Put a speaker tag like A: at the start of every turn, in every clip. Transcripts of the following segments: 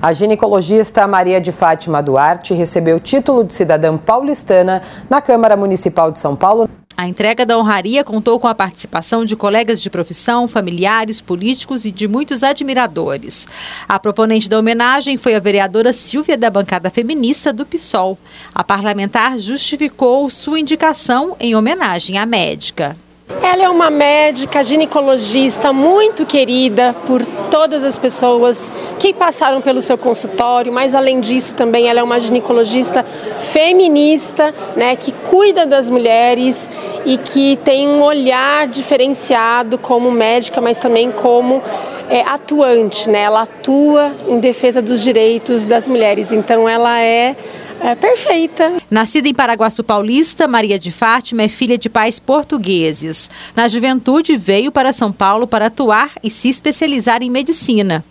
A: A ginecologista Maria de Fátima Duarte recebeu o título de cidadã paulistana na Câmara Municipal de São Paulo.
B: A entrega da honraria contou com a participação de colegas de profissão, familiares, políticos e de muitos admiradores. A proponente da homenagem foi a vereadora Silvia da bancada feminista do PSOL. A parlamentar justificou sua indicação em homenagem à médica.
C: Ela é uma médica ginecologista muito querida por todas as pessoas que passaram pelo seu consultório, mas além disso também ela é uma ginecologista feminista, né, que cuida das mulheres e que tem um olhar diferenciado como médica, mas também como é, atuante, né? Ela atua em defesa dos direitos das mulheres. Então ela é é perfeita.
B: Nascida em Paraguaçu Paulista, Maria de Fátima é filha de pais portugueses. Na juventude, veio para São Paulo para atuar e se especializar em medicina.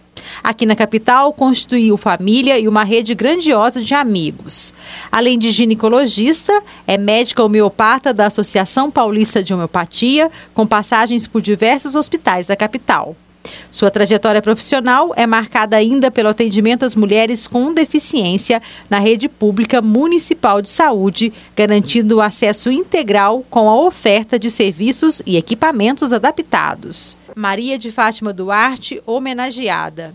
B: Aqui na capital, constituiu família e uma rede grandiosa de amigos. Além de ginecologista, é médica homeopata da Associação Paulista de Homeopatia, com passagens por diversos hospitais da capital. Sua trajetória profissional é marcada ainda pelo atendimento às mulheres com deficiência na rede pública municipal de saúde, garantindo o acesso integral com a oferta de serviços e equipamentos adaptados. Maria de Fátima Duarte, homenageada.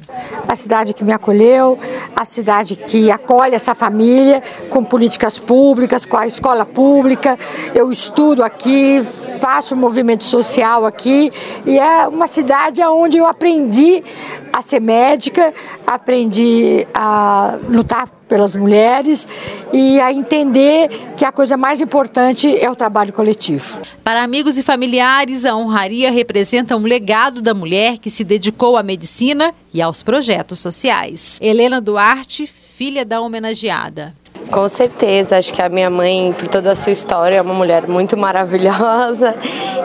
D: A cidade que me acolheu, a cidade que acolhe essa família com políticas públicas, com a escola pública. Eu estudo aqui, faço movimento social aqui e é uma cidade onde eu aprendi a ser médica, aprendi a lutar pelas mulheres e a entender que a coisa mais importante é o trabalho coletivo.
B: Para amigos e familiares, a honraria representa um legado da mulher que se dedicou à medicina e aos projetos sociais. Helena Duarte, filha da homenageada.
E: Com certeza, acho que a minha mãe, por toda a sua história, é uma mulher muito maravilhosa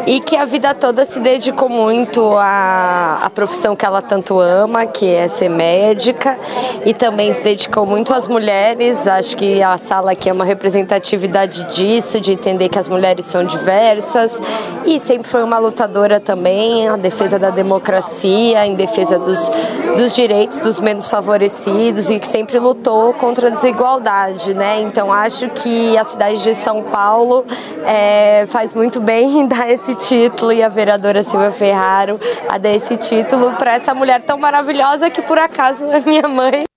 E: e que a vida toda se dedicou muito à, à profissão que ela tanto ama, que é ser médica, e também se dedicou muito às mulheres. Acho que a sala aqui é uma representatividade disso, de entender que as mulheres são diversas, e sempre foi uma lutadora também, a defesa da democracia, em defesa dos, dos direitos dos menos favorecidos, e que sempre lutou contra a desigualdade né? Então acho que a cidade de São Paulo é, faz muito bem em dar esse título e a vereadora Silvia Ferraro a dar esse título para essa mulher tão maravilhosa que por acaso é minha mãe.